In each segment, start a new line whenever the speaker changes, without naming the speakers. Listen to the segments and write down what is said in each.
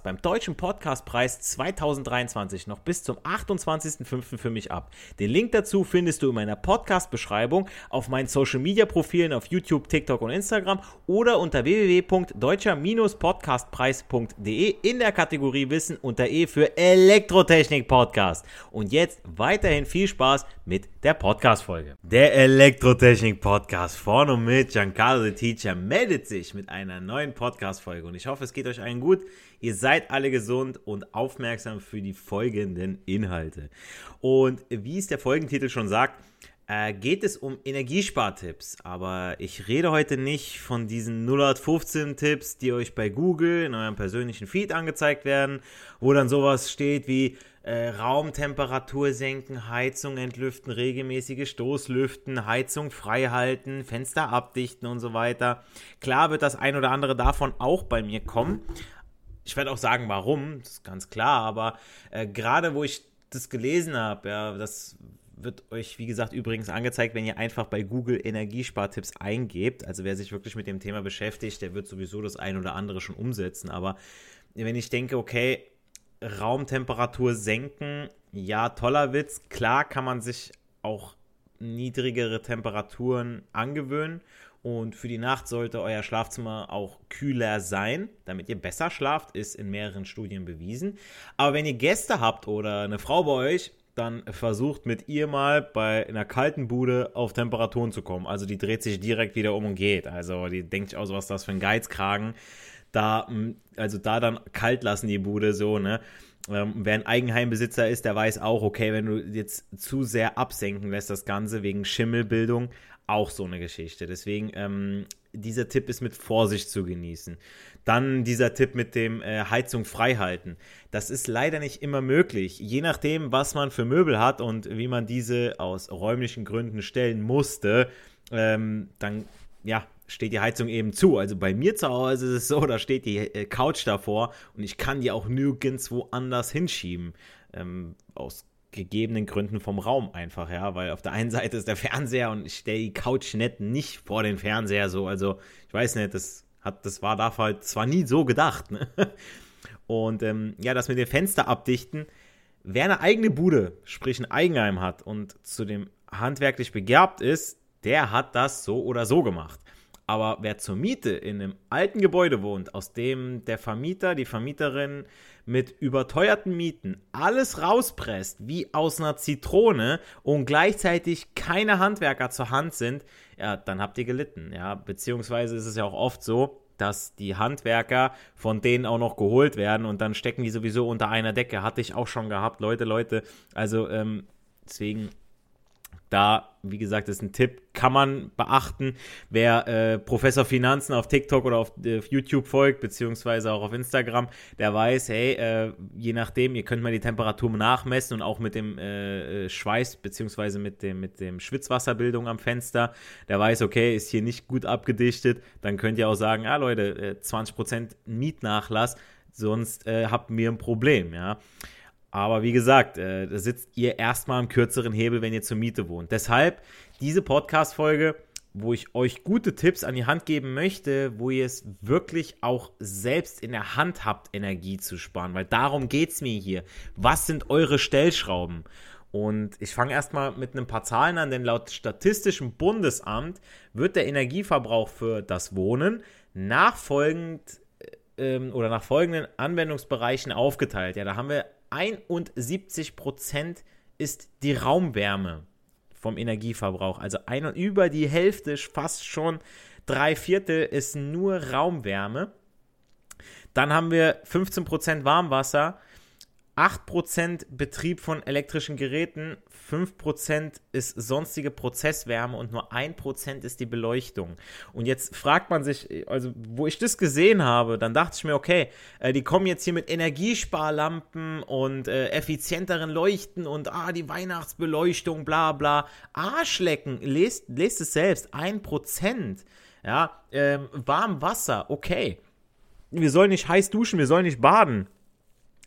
Podcast beim Deutschen Podcastpreis 2023 noch bis zum 28.05. für mich ab. Den Link dazu findest du in meiner Podcast-Beschreibung auf meinen Social-Media-Profilen auf YouTube, TikTok und Instagram oder unter www.deutscher-podcastpreis.de in der Kategorie Wissen unter E für Elektrotechnik Podcast. Und jetzt weiterhin viel Spaß mit der Podcast-Folge. Der Elektrotechnik Podcast vorne mit Giancarlo the Teacher meldet sich mit einer neuen Podcast-Folge und ich hoffe, es geht euch allen gut. Ihr seid alle gesund und aufmerksam für die folgenden Inhalte. Und wie es der Folgentitel schon sagt, äh, geht es um Energiespartipps. Aber ich rede heute nicht von diesen 0815 Tipps, die euch bei Google in eurem persönlichen Feed angezeigt werden, wo dann sowas steht wie äh, Raumtemperatur senken, Heizung entlüften, regelmäßige Stoßlüften, Heizung frei halten, Fenster abdichten und so weiter. Klar wird das ein oder andere davon auch bei mir kommen, ich werde auch sagen, warum, das ist ganz klar, aber äh, gerade wo ich das gelesen habe, ja, das wird euch, wie gesagt, übrigens angezeigt, wenn ihr einfach bei Google Energiespartipps eingebt. Also wer sich wirklich mit dem Thema beschäftigt, der wird sowieso das ein oder andere schon umsetzen. Aber wenn ich denke, okay, Raumtemperatur senken, ja, toller Witz. Klar kann man sich auch niedrigere Temperaturen angewöhnen und für die Nacht sollte euer Schlafzimmer auch kühler sein, damit ihr besser schlaft, ist in mehreren Studien bewiesen. Aber wenn ihr Gäste habt oder eine Frau bei euch, dann versucht mit ihr mal bei einer kalten Bude auf Temperaturen zu kommen. Also die dreht sich direkt wieder um und geht. Also die denkt sich aus, was ist das für ein Geizkragen. Da, also da dann kalt lassen die Bude so, ne? Ähm, wer ein Eigenheimbesitzer ist, der weiß auch, okay, wenn du jetzt zu sehr absenken lässt, das Ganze wegen Schimmelbildung, auch so eine Geschichte. Deswegen, ähm, dieser Tipp ist mit Vorsicht zu genießen. Dann dieser Tipp mit dem äh, Heizung freihalten. Das ist leider nicht immer möglich. Je nachdem, was man für Möbel hat und wie man diese aus räumlichen Gründen stellen musste, ähm, dann ja, steht die Heizung eben zu. Also bei mir zu Hause ist es so, da steht die äh, Couch davor und ich kann die auch nirgends woanders hinschieben. Ähm, aus gegebenen Gründen vom Raum einfach, ja, weil auf der einen Seite ist der Fernseher und ich stelle die Couch nicht, nicht vor den Fernseher so, also ich weiß nicht, das hat, das war da halt zwar nie so gedacht, ne? Und ähm, ja, das mit den Fenster abdichten, wer eine eigene Bude, sprich ein Eigenheim hat und zu dem handwerklich begabt ist, der hat das so oder so gemacht. Aber wer zur Miete in einem alten Gebäude wohnt, aus dem der Vermieter, die Vermieterin mit überteuerten Mieten alles rauspresst wie aus einer Zitrone und gleichzeitig keine Handwerker zur Hand sind, ja, dann habt ihr gelitten. Ja, beziehungsweise ist es ja auch oft so, dass die Handwerker von denen auch noch geholt werden und dann stecken die sowieso unter einer Decke. Hatte ich auch schon gehabt, Leute, Leute. Also ähm, deswegen da, wie gesagt, ist ein Tipp, kann man beachten. Wer äh, Professor Finanzen auf TikTok oder auf, äh, YouTube folgt, beziehungsweise auch auf Instagram, der weiß, hey, äh, je nachdem, ihr könnt mal die Temperatur nachmessen und auch mit dem äh, äh, Schweiß, beziehungsweise mit dem, mit dem Schwitzwasserbildung am Fenster, der weiß, okay, ist hier nicht gut abgedichtet, dann könnt ihr auch sagen, ah Leute, 20% äh, Mietnachlass, sonst habt ihr ein Problem, ja. Aber wie gesagt, äh, da sitzt ihr erstmal am kürzeren Hebel, wenn ihr zur Miete wohnt. Deshalb diese Podcast-Folge, wo ich euch gute Tipps an die Hand geben möchte, wo ihr es wirklich auch selbst in der Hand habt, Energie zu sparen. Weil darum geht es mir hier. Was sind eure Stellschrauben? Und ich fange erstmal mit ein paar Zahlen an, denn laut Statistischem Bundesamt wird der Energieverbrauch für das Wohnen nachfolgend ähm, oder nach folgenden Anwendungsbereichen aufgeteilt. Ja, da haben wir 71% ist die Raumwärme vom Energieverbrauch. Also ein, über die Hälfte, fast schon drei Viertel ist nur Raumwärme. Dann haben wir 15% Warmwasser, 8% Betrieb von elektrischen Geräten, 5% ist sonstige Prozesswärme und nur 1% ist die Beleuchtung. Und jetzt fragt man sich, also wo ich das gesehen habe, dann dachte ich mir, okay, äh, die kommen jetzt hier mit Energiesparlampen und äh, effizienteren Leuchten und ah, die Weihnachtsbeleuchtung, bla bla. Arschlecken, lest, lest es selbst, 1%. Ja, ähm, warm Wasser, okay. Wir sollen nicht heiß duschen, wir sollen nicht baden.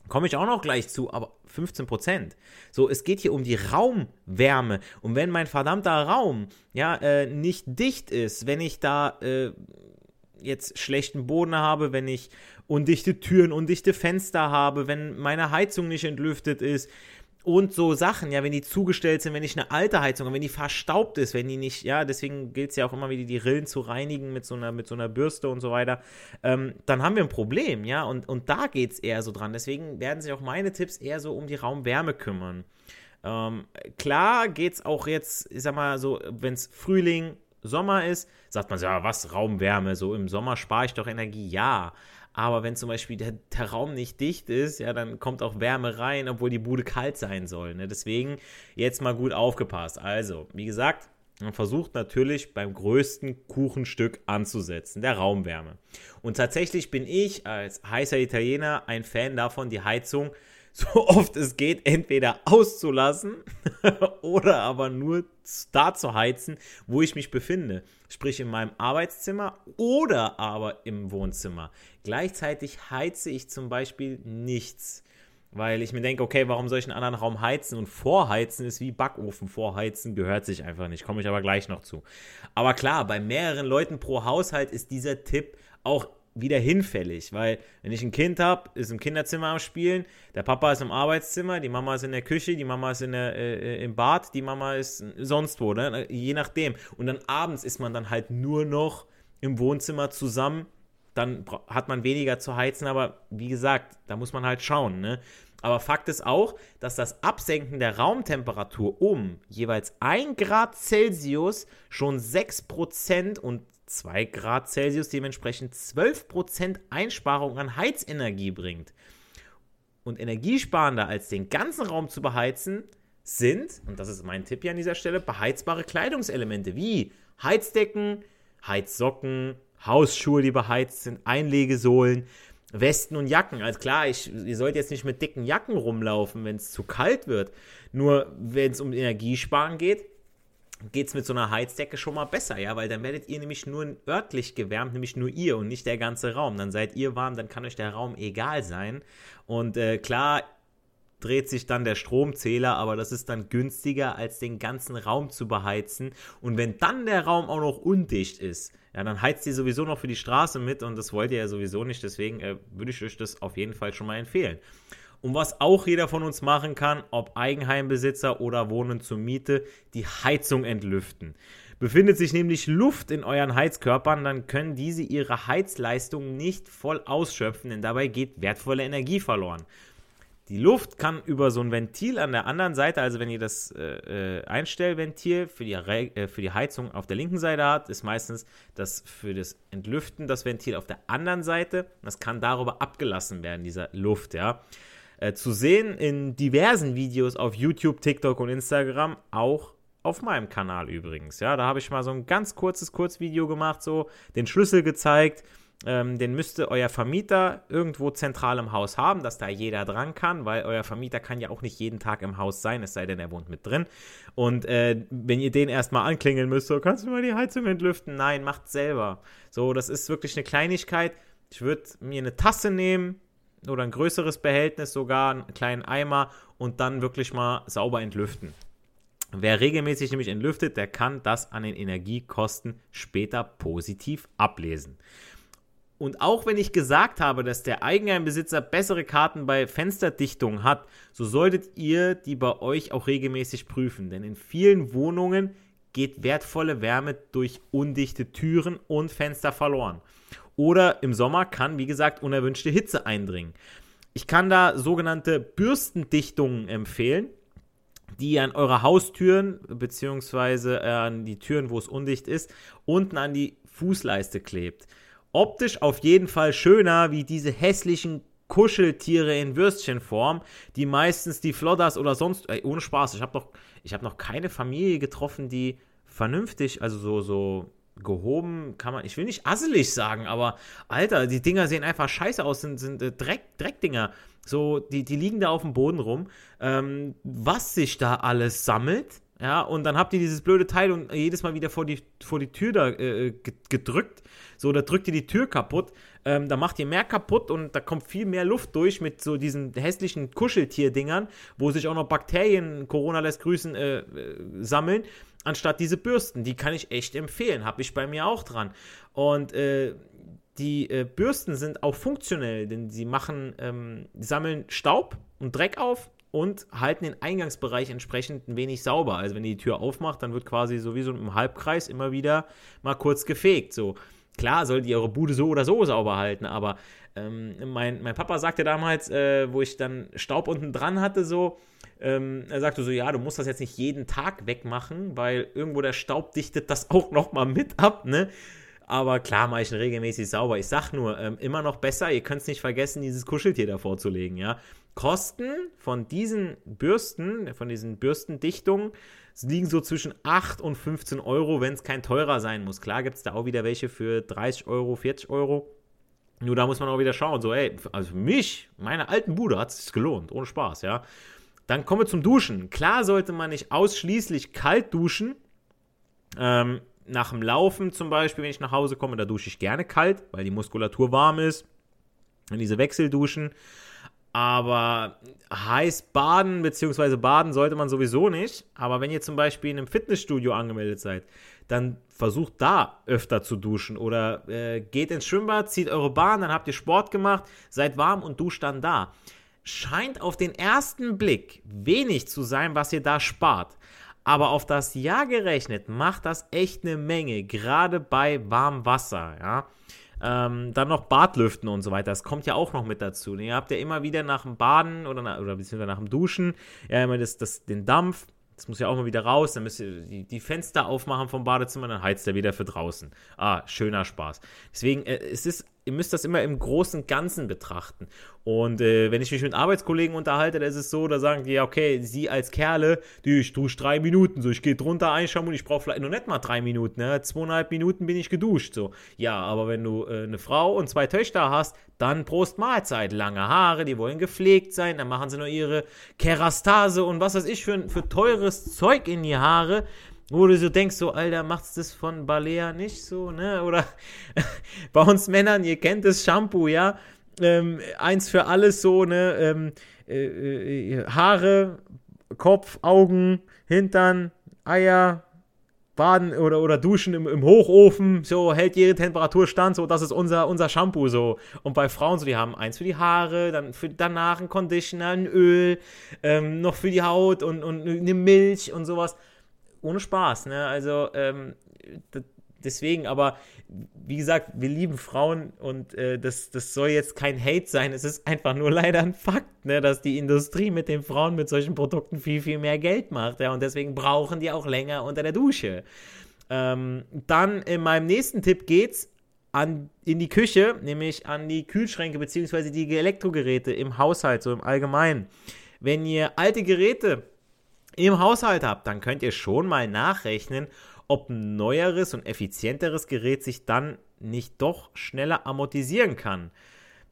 Komme ich auch noch gleich zu, aber 15 Prozent. So, es geht hier um die Raumwärme. Und wenn mein verdammter Raum ja äh, nicht dicht ist, wenn ich da äh, jetzt schlechten Boden habe, wenn ich undichte Türen, undichte Fenster habe, wenn meine Heizung nicht entlüftet ist, und so Sachen, ja, wenn die zugestellt sind, wenn ich eine alte Heizung habe, wenn die verstaubt ist, wenn die nicht, ja, deswegen gilt es ja auch immer wieder, die Rillen zu reinigen mit so einer, mit so einer Bürste und so weiter, ähm, dann haben wir ein Problem, ja, und, und da geht es eher so dran. Deswegen werden sich auch meine Tipps eher so um die Raumwärme kümmern. Ähm, klar geht es auch jetzt, ich sag mal so, wenn es Frühling, Sommer ist, sagt man so, ja, was, Raumwärme, so im Sommer spare ich doch Energie, ja. Aber wenn zum Beispiel der, der, Raum nicht dicht ist, ja, dann kommt auch Wärme rein, obwohl die Bude kalt sein soll. Ne? Deswegen jetzt mal gut aufgepasst. Also, wie gesagt, man versucht natürlich beim größten Kuchenstück anzusetzen, der Raumwärme. Und tatsächlich bin ich als heißer Italiener ein Fan davon, die Heizung so oft es geht, entweder auszulassen oder aber nur da zu heizen, wo ich mich befinde. Sprich in meinem Arbeitszimmer oder aber im Wohnzimmer. Gleichzeitig heize ich zum Beispiel nichts. Weil ich mir denke, okay, warum soll ich einen anderen Raum heizen? Und vorheizen ist wie Backofen vorheizen, gehört sich einfach nicht. Komme ich aber gleich noch zu. Aber klar, bei mehreren Leuten pro Haushalt ist dieser Tipp auch wieder hinfällig, weil wenn ich ein Kind habe, ist im Kinderzimmer am Spielen, der Papa ist im Arbeitszimmer, die Mama ist in der Küche, die Mama ist in der, äh, äh im Bad, die Mama ist sonst wo, ne? je nachdem. Und dann abends ist man dann halt nur noch im Wohnzimmer zusammen, dann hat man weniger zu heizen, aber wie gesagt, da muss man halt schauen. Ne? Aber Fakt ist auch, dass das Absenken der Raumtemperatur um jeweils 1 Grad Celsius schon 6% und 2 Grad Celsius dementsprechend 12% Einsparung an Heizenergie bringt. Und energiesparender als den ganzen Raum zu beheizen, sind, und das ist mein Tipp hier an dieser Stelle, beheizbare Kleidungselemente wie Heizdecken, Heizsocken, Hausschuhe, die beheizt sind, Einlegesohlen, Westen und Jacken. Also klar, ich, ihr sollt jetzt nicht mit dicken Jacken rumlaufen, wenn es zu kalt wird. Nur wenn es um Energiesparen geht, geht es mit so einer Heizdecke schon mal besser, ja, weil dann werdet ihr nämlich nur örtlich gewärmt, nämlich nur ihr und nicht der ganze Raum. Dann seid ihr warm, dann kann euch der Raum egal sein. Und äh, klar dreht sich dann der Stromzähler, aber das ist dann günstiger, als den ganzen Raum zu beheizen. Und wenn dann der Raum auch noch undicht ist, ja, dann heizt ihr sowieso noch für die Straße mit und das wollt ihr ja sowieso nicht. Deswegen äh, würde ich euch das auf jeden Fall schon mal empfehlen. Und was auch jeder von uns machen kann, ob Eigenheimbesitzer oder Wohnen zur Miete, die Heizung entlüften. Befindet sich nämlich Luft in euren Heizkörpern, dann können diese ihre Heizleistung nicht voll ausschöpfen, denn dabei geht wertvolle Energie verloren. Die Luft kann über so ein Ventil an der anderen Seite, also wenn ihr das äh, äh Einstellventil für die, äh, für die Heizung auf der linken Seite habt, ist meistens das für das Entlüften das Ventil auf der anderen Seite. Das kann darüber abgelassen werden, dieser Luft, ja. Äh, zu sehen in diversen Videos auf YouTube, TikTok und Instagram, auch auf meinem Kanal übrigens. Ja, da habe ich mal so ein ganz kurzes Kurzvideo gemacht, so den Schlüssel gezeigt. Ähm, den müsste euer Vermieter irgendwo zentral im Haus haben, dass da jeder dran kann, weil euer Vermieter kann ja auch nicht jeden Tag im Haus sein, es sei denn, er wohnt mit drin. Und äh, wenn ihr den erstmal anklingeln müsst, so kannst du mal die Heizung entlüften? Nein, macht selber. So, das ist wirklich eine Kleinigkeit. Ich würde mir eine Tasse nehmen, oder ein größeres Behältnis, sogar einen kleinen Eimer und dann wirklich mal sauber entlüften. Wer regelmäßig nämlich entlüftet, der kann das an den Energiekosten später positiv ablesen. Und auch wenn ich gesagt habe, dass der Eigenheimbesitzer bessere Karten bei Fensterdichtung hat, so solltet ihr die bei euch auch regelmäßig prüfen. Denn in vielen Wohnungen geht wertvolle Wärme durch undichte Türen und Fenster verloren. Oder im Sommer kann, wie gesagt, unerwünschte Hitze eindringen. Ich kann da sogenannte Bürstendichtungen empfehlen, die an eure Haustüren beziehungsweise an die Türen, wo es undicht ist, unten an die Fußleiste klebt. Optisch auf jeden Fall schöner wie diese hässlichen Kuscheltiere in Würstchenform, die meistens die Flodders oder sonst, ey, ohne Spaß, ich habe noch, hab noch keine Familie getroffen, die vernünftig, also so, so gehoben, kann man, ich will nicht asselig sagen, aber Alter, die Dinger sehen einfach scheiße aus, sind, sind äh, Dreck, Dreckdinger. So, die, die liegen da auf dem Boden rum. Ähm, was sich da alles sammelt, ja, und dann habt ihr dieses blöde Teil und jedes Mal wieder vor die, vor die Tür da äh, gedrückt. So, da drückt ihr die Tür kaputt. Ähm, da macht ihr mehr kaputt und da kommt viel mehr Luft durch mit so diesen hässlichen Kuscheltier-Dingern, wo sich auch noch Bakterien, Corona lässt grüßen, äh, äh, sammeln, anstatt diese Bürsten. Die kann ich echt empfehlen. Habe ich bei mir auch dran. Und äh, die äh, Bürsten sind auch funktionell, denn sie machen, ähm, sammeln Staub und Dreck auf und halten den Eingangsbereich entsprechend ein wenig sauber. Also wenn ihr die Tür aufmacht, dann wird quasi sowieso im Halbkreis immer wieder mal kurz gefegt. So klar sollt ihr eure Bude so oder so sauber halten, aber ähm, mein, mein Papa sagte damals, äh, wo ich dann Staub unten dran hatte, so, ähm, er sagte so, ja, du musst das jetzt nicht jeden Tag wegmachen, weil irgendwo der Staub dichtet das auch nochmal mit ab, ne? Aber klar mache ich ihn regelmäßig sauber. Ich sag nur, ähm, immer noch besser, ihr könnt es nicht vergessen, dieses Kuscheltier davor zu legen, ja. Kosten von diesen Bürsten, von diesen Bürstendichtungen, liegen so zwischen 8 und 15 Euro, wenn es kein teurer sein muss. Klar gibt es da auch wieder welche für 30 Euro, 40 Euro. Nur da muss man auch wieder schauen, so, ey, also für mich, meine alten Bude, hat es sich gelohnt, ohne Spaß, ja. Dann kommen wir zum Duschen. Klar sollte man nicht ausschließlich kalt duschen. Ähm, nach dem Laufen zum Beispiel, wenn ich nach Hause komme, da dusche ich gerne kalt, weil die Muskulatur warm ist. Und diese Wechselduschen. Aber heiß baden, beziehungsweise baden sollte man sowieso nicht. Aber wenn ihr zum Beispiel in einem Fitnessstudio angemeldet seid, dann versucht da öfter zu duschen. Oder äh, geht ins Schwimmbad, zieht eure Bahn, dann habt ihr Sport gemacht, seid warm und duscht dann da. Scheint auf den ersten Blick wenig zu sein, was ihr da spart. Aber auf das Jahr gerechnet macht das echt eine Menge, gerade bei warmem Wasser, ja. Ähm, dann noch Badlüften und so weiter. Das kommt ja auch noch mit dazu. Ihr habt ja immer wieder nach dem Baden oder, nach, oder beziehungsweise nach dem Duschen ja immer das, das, den Dampf. Das muss ja auch mal wieder raus. Dann müsst ihr die, die Fenster aufmachen vom Badezimmer, dann heizt er wieder für draußen. Ah, schöner Spaß. Deswegen, äh, es ist ihr müsst das immer im großen Ganzen betrachten. Und äh, wenn ich mich mit Arbeitskollegen unterhalte, da ist es so, da sagen die, ja, okay, sie als Kerle, die, ich dusche drei Minuten, so, ich gehe drunter einschauen ich brauche vielleicht noch nicht mal drei Minuten, ne? zweieinhalb Minuten bin ich geduscht, so. Ja, aber wenn du äh, eine Frau und zwei Töchter hast, dann Prost Mahlzeit, lange Haare, die wollen gepflegt sein, dann machen sie nur ihre Kerastase und was weiß ich für, für teures Zeug in die Haare, wo du so denkst, so, Alter, macht's das von Balea nicht so, ne? Oder bei uns Männern, ihr kennt das Shampoo, ja? Ähm, eins für alles so, ne? Ähm, äh, äh, Haare, Kopf, Augen, Hintern, Eier, Baden oder, oder Duschen im, im Hochofen, so hält jede Temperatur stand, so das ist unser, unser Shampoo so. Und bei Frauen so, die haben eins für die Haare, dann für danach ein Conditioner, ein Öl, ähm, noch für die Haut und, und eine Milch und sowas ohne Spaß, ne? Also, ähm, deswegen, aber wie gesagt, wir lieben Frauen und äh, das, das soll jetzt kein Hate sein. Es ist einfach nur leider ein Fakt, ne, dass die Industrie mit den Frauen mit solchen Produkten viel, viel mehr Geld macht. Ja, und deswegen brauchen die auch länger unter der Dusche. Ähm, dann in meinem nächsten Tipp geht's an, in die Küche, nämlich an die Kühlschränke bzw. die Elektrogeräte im Haushalt, so im Allgemeinen. Wenn ihr alte Geräte im Haushalt habt, dann könnt ihr schon mal nachrechnen, ob ein neueres und effizienteres Gerät sich dann nicht doch schneller amortisieren kann.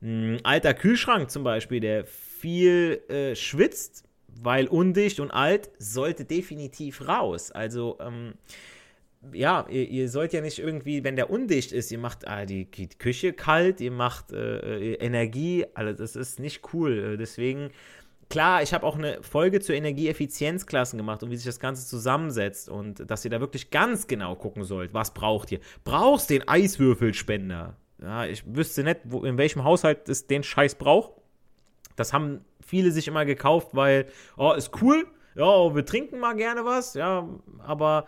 Ein alter Kühlschrank zum Beispiel, der viel äh, schwitzt, weil undicht und alt, sollte definitiv raus. Also, ähm, ja, ihr, ihr, sollt ja nicht irgendwie, wenn der undicht ist, ihr macht ah, die, die, Küche kalt, ihr macht äh, Energie, also das ist nicht cool. Deswegen klar, ich habe auch eine Folge zur Energieeffizienzklassen gemacht und wie sich das Ganze zusammensetzt und dass ihr da wirklich ganz genau gucken sollt, was braucht ihr. Brauchst den Eiswürfelspender? Ja, ich wüsste nicht, wo, in welchem Haushalt es den Scheiß braucht. Das haben viele sich immer gekauft, weil, oh, ist cool, ja, wir trinken mal gerne was, ja, aber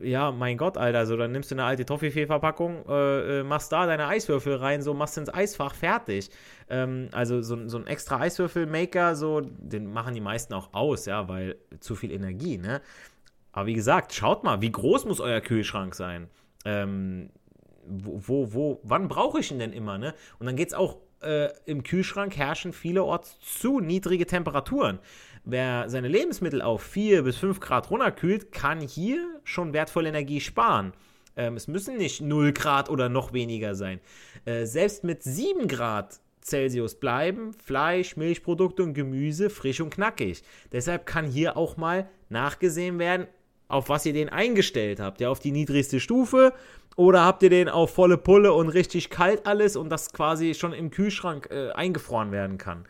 ja, mein Gott, Alter, so, dann nimmst du eine alte Toffifee-Verpackung, äh, äh, machst da deine Eiswürfel rein, so, machst ins Eisfach, fertig. Ähm, also so, so ein extra Eiswürfel-Maker, so, den machen die meisten auch aus, ja, weil zu viel Energie, ne? Aber wie gesagt, schaut mal, wie groß muss euer Kühlschrank sein? Ähm, wo, wo, wo wann brauche ich ihn denn immer, ne? Und dann geht es auch äh, im Kühlschrank herrschen vielerorts zu niedrige Temperaturen. Wer seine Lebensmittel auf 4 bis 5 Grad runterkühlt, kann hier schon wertvolle Energie sparen. Ähm, es müssen nicht 0 Grad oder noch weniger sein. Äh, selbst mit 7 Grad Celsius bleiben Fleisch, Milchprodukte und Gemüse frisch und knackig. Deshalb kann hier auch mal nachgesehen werden, auf was ihr den eingestellt habt. Ja, auf die niedrigste Stufe oder habt ihr den auf volle Pulle und richtig kalt alles und das quasi schon im Kühlschrank äh, eingefroren werden kann.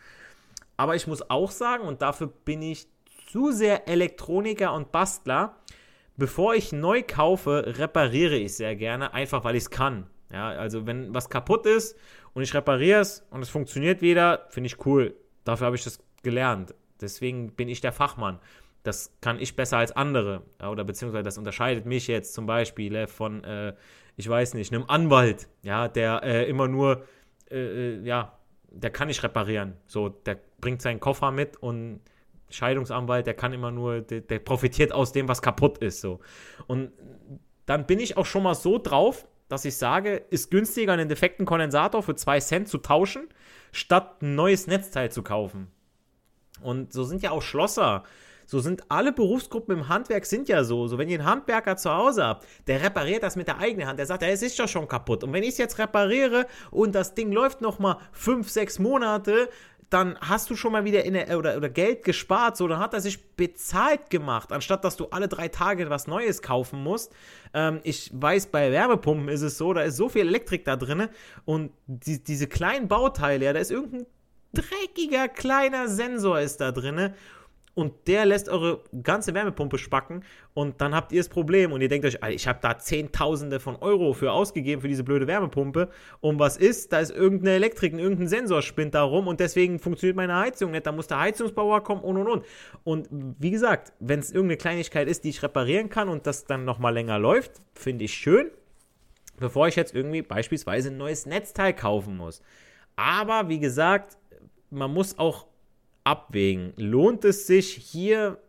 Aber ich muss auch sagen, und dafür bin ich zu sehr Elektroniker und Bastler, bevor ich neu kaufe, repariere ich sehr gerne, einfach weil ich es kann. Ja, also wenn was kaputt ist und ich repariere es und es funktioniert wieder, finde ich cool. Dafür habe ich das gelernt. Deswegen bin ich der Fachmann das kann ich besser als andere. Oder beziehungsweise das unterscheidet mich jetzt zum Beispiel äh, von, äh, ich weiß nicht, einem Anwalt, ja, der äh, immer nur, äh, äh, ja, der kann nicht reparieren. So, der bringt seinen Koffer mit und Scheidungsanwalt, der kann immer nur, der, der profitiert aus dem, was kaputt ist. So. Und dann bin ich auch schon mal so drauf, dass ich sage, ist günstiger, einen defekten Kondensator für 2 Cent zu tauschen, statt ein neues Netzteil zu kaufen. Und so sind ja auch Schlosser so sind alle Berufsgruppen im Handwerk sind ja so. So, wenn ihr einen Handwerker zu Hause habt, der repariert das mit der eigenen Hand. Der sagt, ja, es ist doch schon kaputt. Und wenn ich es jetzt repariere und das Ding läuft noch mal fünf, sechs Monate, dann hast du schon mal wieder in der, oder, oder Geld gespart, so, dann hat er sich bezahlt gemacht, anstatt dass du alle drei Tage was Neues kaufen musst. Ähm, ich weiß, bei Wärmepumpen ist es so, da ist so viel Elektrik da drin und die, diese kleinen Bauteile, ja, da ist irgendein dreckiger kleiner Sensor ist da drin und der lässt eure ganze Wärmepumpe spacken und dann habt ihr das Problem und ihr denkt euch, ich habe da Zehntausende von Euro für ausgegeben für diese blöde Wärmepumpe und was ist? Da ist irgendeine Elektrik, irgendein Sensor spinnt da rum und deswegen funktioniert meine Heizung nicht, da muss der Heizungsbauer kommen und und und. Und wie gesagt, wenn es irgendeine Kleinigkeit ist, die ich reparieren kann und das dann nochmal länger läuft, finde ich schön, bevor ich jetzt irgendwie beispielsweise ein neues Netzteil kaufen muss. Aber wie gesagt, man muss auch abwägen. Lohnt es sich hier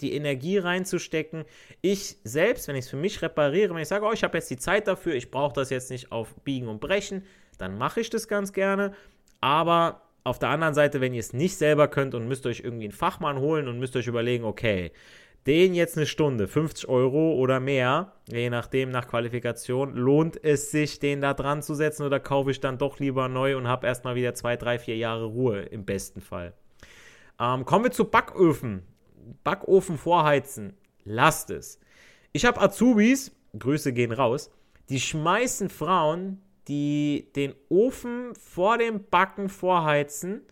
die Energie reinzustecken? Ich selbst, wenn ich es für mich repariere, wenn ich sage, oh, ich habe jetzt die Zeit dafür, ich brauche das jetzt nicht auf Biegen und Brechen, dann mache ich das ganz gerne. Aber auf der anderen Seite, wenn ihr es nicht selber könnt und müsst euch irgendwie einen Fachmann holen und müsst euch überlegen, okay, den jetzt eine Stunde, 50 Euro oder mehr, je nachdem nach Qualifikation, lohnt es sich, den da dran zu setzen oder kaufe ich dann doch lieber neu und habe erstmal wieder zwei, drei, vier Jahre Ruhe im besten Fall. Ähm, kommen wir zu Backöfen. Backofen vorheizen. Lasst es. Ich habe Azubis, Grüße gehen raus, die schmeißen Frauen, die den Ofen vor dem Backen vorheizen,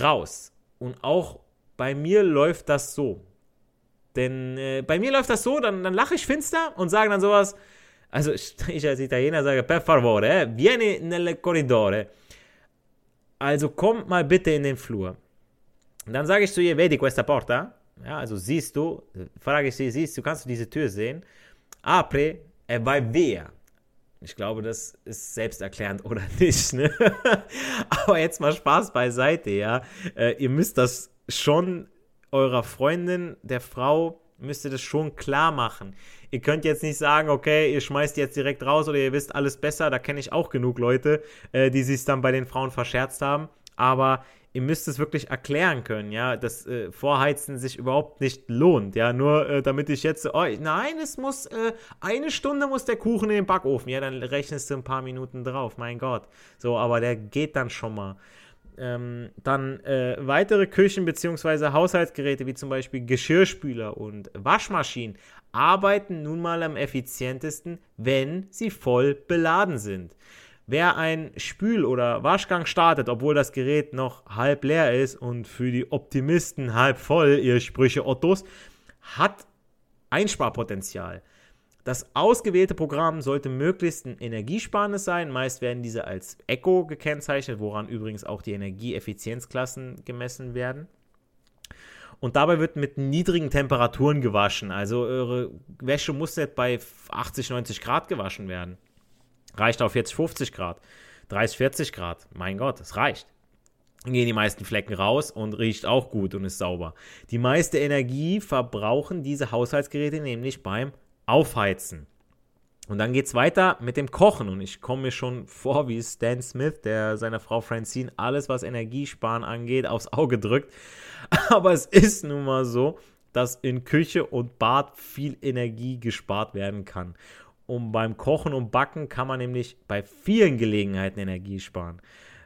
raus. Und auch bei mir läuft das so. Denn äh, bei mir läuft das so, dann, dann lache ich finster und sage dann sowas, also ich als Italiener sage, per favore, eh, vieni nel corridore. Also kommt mal bitte in den Flur. Und dann sage ich zu ihr, vedi questa porta? Ja, also siehst du, frage ich sie, siehst du, kannst du diese Tür sehen? Apre e vai via. Ich glaube, das ist selbsterklärend oder nicht. Ne? Aber jetzt mal Spaß beiseite, ja. Äh, ihr müsst das schon eurer Freundin, der Frau, müsst ihr das schon klar machen. Ihr könnt jetzt nicht sagen, okay, ihr schmeißt jetzt direkt raus oder ihr wisst alles besser. Da kenne ich auch genug Leute, äh, die sich dann bei den Frauen verscherzt haben. Aber ihr müsst es wirklich erklären können, ja, dass äh, Vorheizen sich überhaupt nicht lohnt, ja, nur äh, damit ich jetzt, oh, nein, es muss, äh, eine Stunde muss der Kuchen in den Backofen, ja, dann rechnest du ein paar Minuten drauf, mein Gott. So, aber der geht dann schon mal. Ähm, dann äh, weitere Küchen- bzw. Haushaltsgeräte wie zum Beispiel Geschirrspüler und Waschmaschinen arbeiten nun mal am effizientesten, wenn sie voll beladen sind. Wer ein Spül- oder Waschgang startet, obwohl das Gerät noch halb leer ist und für die Optimisten halb voll, ihr Sprüche Ottos, hat Einsparpotenzial. Das ausgewählte Programm sollte möglichst ein energiesparendes sein. Meist werden diese als Eco gekennzeichnet, woran übrigens auch die Energieeffizienzklassen gemessen werden. Und dabei wird mit niedrigen Temperaturen gewaschen. Also eure Wäsche muss nicht bei 80, 90 Grad gewaschen werden. Reicht auf 40, 50 Grad. 30, 40 Grad. Mein Gott, es reicht. Dann gehen die meisten Flecken raus und riecht auch gut und ist sauber. Die meiste Energie verbrauchen diese Haushaltsgeräte nämlich beim Aufheizen. Und dann geht es weiter mit dem Kochen. Und ich komme mir schon vor wie Stan Smith, der seiner Frau Francine alles, was Energiesparen angeht, aufs Auge drückt. Aber es ist nun mal so, dass in Küche und Bad viel Energie gespart werden kann. Und beim Kochen und Backen kann man nämlich bei vielen Gelegenheiten Energie sparen.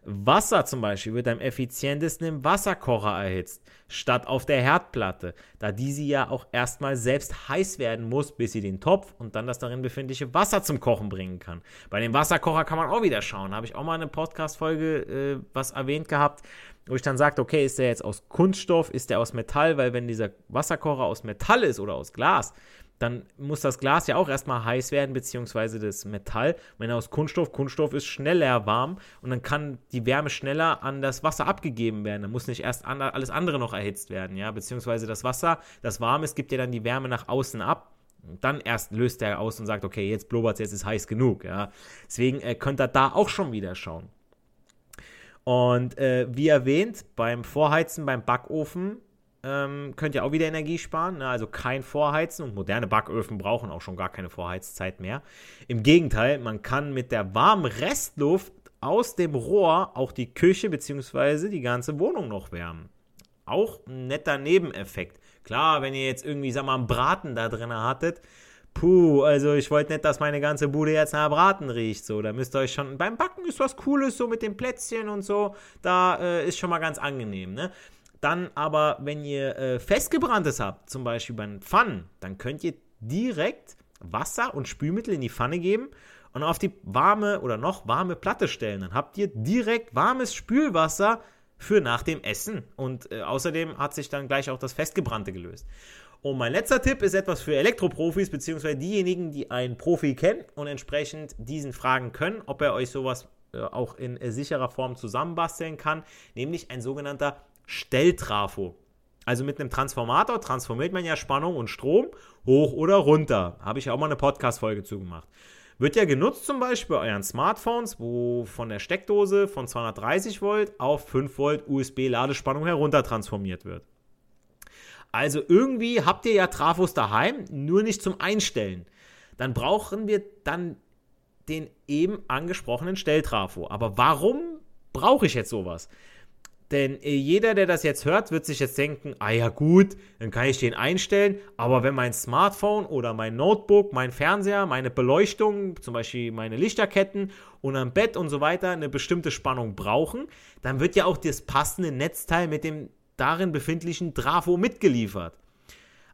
Wasser zum Beispiel wird am effizientesten im Wasserkocher erhitzt, statt auf der Herdplatte, da diese ja auch erstmal selbst heiß werden muss, bis sie den Topf und dann das darin befindliche Wasser zum Kochen bringen kann. Bei dem Wasserkocher kann man auch wieder schauen. Habe ich auch mal eine Podcast-Folge äh, was erwähnt gehabt, wo ich dann sagte, okay, ist der jetzt aus Kunststoff, ist der aus Metall, weil wenn dieser Wasserkocher aus Metall ist oder aus Glas, dann muss das Glas ja auch erstmal heiß werden, beziehungsweise das Metall. Wenn aus Kunststoff, Kunststoff ist schneller warm und dann kann die Wärme schneller an das Wasser abgegeben werden. Dann muss nicht erst alles andere noch erhitzt werden, ja, beziehungsweise das Wasser, das warm ist, gibt ja dann die Wärme nach außen ab. Und dann erst löst er aus und sagt, okay, jetzt blubbert jetzt ist heiß genug, ja. Deswegen äh, könnt ihr da auch schon wieder schauen. Und äh, wie erwähnt, beim Vorheizen, beim Backofen ähm, könnt ihr auch wieder Energie sparen. Ne? Also kein Vorheizen und moderne Backöfen brauchen auch schon gar keine Vorheizzeit mehr. Im Gegenteil, man kann mit der warmen Restluft aus dem Rohr auch die Küche bzw. die ganze Wohnung noch wärmen. Auch ein netter Nebeneffekt. Klar, wenn ihr jetzt irgendwie, sag mal, einen Braten da drin hattet, puh, also ich wollte nicht, dass meine ganze Bude jetzt nach Braten riecht. So, da müsst ihr euch schon. Beim Backen ist was Cooles, so mit den Plätzchen und so. Da äh, ist schon mal ganz angenehm, ne? Dann aber, wenn ihr äh, festgebranntes habt, zum Beispiel beim Pfannen, dann könnt ihr direkt Wasser und Spülmittel in die Pfanne geben und auf die warme oder noch warme Platte stellen. Dann habt ihr direkt warmes Spülwasser für nach dem Essen. Und äh, außerdem hat sich dann gleich auch das Festgebrannte gelöst. Und mein letzter Tipp ist etwas für Elektroprofis, beziehungsweise diejenigen, die einen Profi kennen und entsprechend diesen fragen können, ob er euch sowas äh, auch in äh, sicherer Form zusammenbasteln kann, nämlich ein sogenannter Stelltrafo. Also mit einem Transformator transformiert man ja Spannung und Strom hoch oder runter. Habe ich auch mal eine Podcast-Folge zu gemacht. Wird ja genutzt zum Beispiel bei euren Smartphones, wo von der Steckdose von 230 Volt auf 5 Volt USB-Ladespannung herunter transformiert wird. Also irgendwie habt ihr ja Trafos daheim, nur nicht zum Einstellen. Dann brauchen wir dann den eben angesprochenen Stelltrafo. Aber warum brauche ich jetzt sowas? Denn äh, jeder, der das jetzt hört, wird sich jetzt denken, ah ja gut, dann kann ich den einstellen. Aber wenn mein Smartphone oder mein Notebook, mein Fernseher, meine Beleuchtung, zum Beispiel meine Lichterketten und am Bett und so weiter eine bestimmte Spannung brauchen, dann wird ja auch das passende Netzteil mit dem darin befindlichen Trafo mitgeliefert.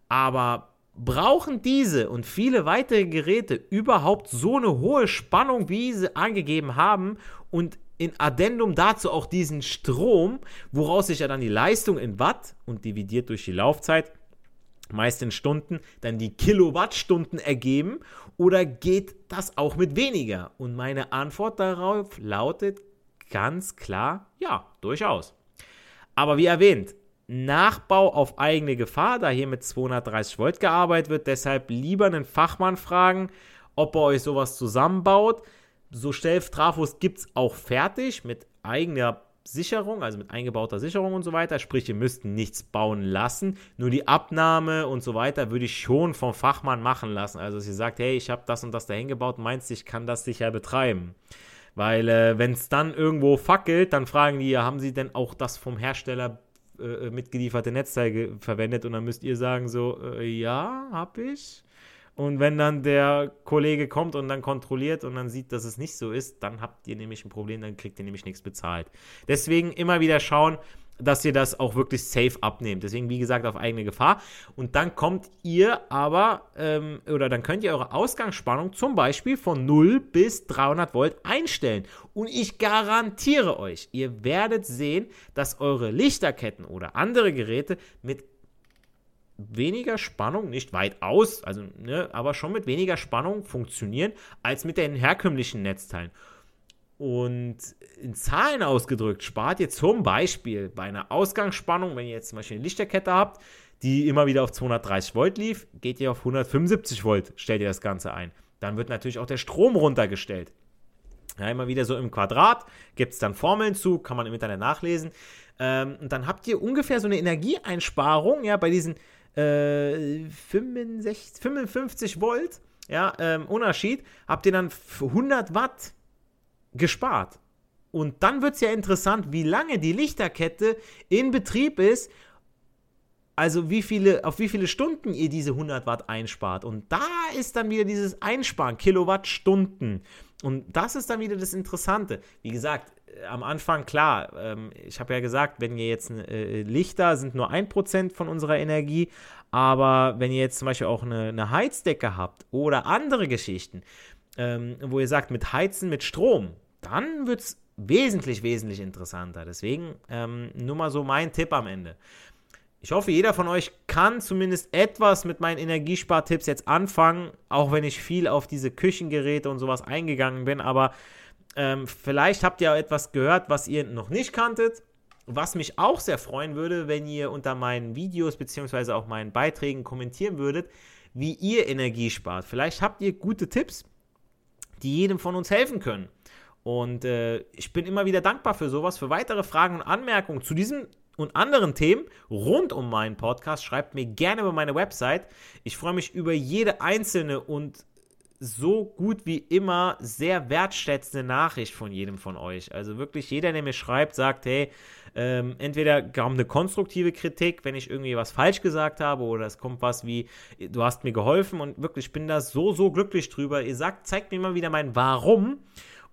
Aber brauchen diese und viele weitere Geräte überhaupt so eine hohe Spannung, wie sie angegeben haben und in Addendum dazu auch diesen Strom, woraus sich ja dann die Leistung in Watt und dividiert durch die Laufzeit, meist in Stunden, dann die Kilowattstunden ergeben oder geht das auch mit weniger? Und meine Antwort darauf lautet ganz klar, ja, durchaus. Aber wie erwähnt, Nachbau auf eigene Gefahr, da hier mit 230 Volt gearbeitet wird, deshalb lieber einen Fachmann fragen, ob er euch sowas zusammenbaut so Stelltrafos gibt es auch fertig mit eigener Sicherung, also mit eingebauter Sicherung und so weiter. Sprich, ihr müsst nichts bauen lassen. Nur die Abnahme und so weiter würde ich schon vom Fachmann machen lassen. Also, sie sagt, hey, ich habe das und das dahin gebaut, meinst du, ich kann das sicher betreiben. Weil, äh, wenn es dann irgendwo fackelt, dann fragen die, haben sie denn auch das vom Hersteller äh, mitgelieferte Netzteil verwendet? Und dann müsst ihr sagen, so, äh, ja, hab ich. Und wenn dann der Kollege kommt und dann kontrolliert und dann sieht, dass es nicht so ist, dann habt ihr nämlich ein Problem, dann kriegt ihr nämlich nichts bezahlt. Deswegen immer wieder schauen, dass ihr das auch wirklich safe abnehmt. Deswegen, wie gesagt, auf eigene Gefahr. Und dann kommt ihr aber, ähm, oder dann könnt ihr eure Ausgangsspannung zum Beispiel von 0 bis 300 Volt einstellen. Und ich garantiere euch, ihr werdet sehen, dass eure Lichterketten oder andere Geräte mit weniger Spannung, nicht weit aus, also, ne, aber schon mit weniger Spannung funktionieren als mit den herkömmlichen Netzteilen. Und in Zahlen ausgedrückt spart ihr zum Beispiel bei einer Ausgangsspannung, wenn ihr jetzt zum Beispiel eine Lichterkette habt, die immer wieder auf 230 Volt lief, geht ihr auf 175 Volt, stellt ihr das Ganze ein. Dann wird natürlich auch der Strom runtergestellt. Ja, immer wieder so im Quadrat, gibt es dann Formeln zu, kann man im Internet nachlesen. Ähm, und dann habt ihr ungefähr so eine Energieeinsparung, ja, bei diesen äh, 65, 55 Volt, ja, ähm, Unterschied, habt ihr dann 100 Watt gespart. Und dann wird es ja interessant, wie lange die Lichterkette in Betrieb ist also wie viele, auf wie viele Stunden ihr diese 100 Watt einspart. Und da ist dann wieder dieses Einsparen, Kilowattstunden. Und das ist dann wieder das Interessante. Wie gesagt, äh, am Anfang, klar, ähm, ich habe ja gesagt, wenn ihr jetzt äh, Lichter sind nur 1% von unserer Energie, aber wenn ihr jetzt zum Beispiel auch eine, eine Heizdecke habt oder andere Geschichten, ähm, wo ihr sagt, mit Heizen, mit Strom, dann wird es wesentlich, wesentlich interessanter. Deswegen ähm, nur mal so mein Tipp am Ende. Ich hoffe, jeder von euch kann zumindest etwas mit meinen Energiespartipps jetzt anfangen, auch wenn ich viel auf diese Küchengeräte und sowas eingegangen bin. Aber ähm, vielleicht habt ihr etwas gehört, was ihr noch nicht kanntet. Was mich auch sehr freuen würde, wenn ihr unter meinen Videos bzw. auch meinen Beiträgen kommentieren würdet, wie ihr Energie spart. Vielleicht habt ihr gute Tipps, die jedem von uns helfen können. Und äh, ich bin immer wieder dankbar für sowas. Für weitere Fragen und Anmerkungen zu diesem und anderen Themen rund um meinen Podcast, schreibt mir gerne über meine Website. Ich freue mich über jede einzelne und so gut wie immer sehr wertschätzende Nachricht von jedem von euch. Also wirklich jeder, der mir schreibt, sagt, hey, ähm, entweder kam eine konstruktive Kritik, wenn ich irgendwie was falsch gesagt habe, oder es kommt was wie, du hast mir geholfen und wirklich, ich bin da so, so glücklich drüber. Ihr sagt, zeigt mir mal wieder mein Warum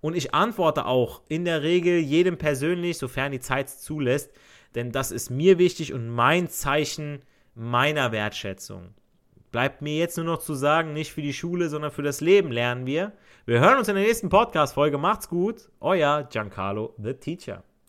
und ich antworte auch in der Regel jedem persönlich, sofern die Zeit es zulässt denn das ist mir wichtig und mein Zeichen meiner Wertschätzung. Bleibt mir jetzt nur noch zu sagen, nicht für die Schule, sondern für das Leben lernen wir. Wir hören uns in der nächsten Podcast-Folge. Macht's gut. Euer Giancarlo, the Teacher.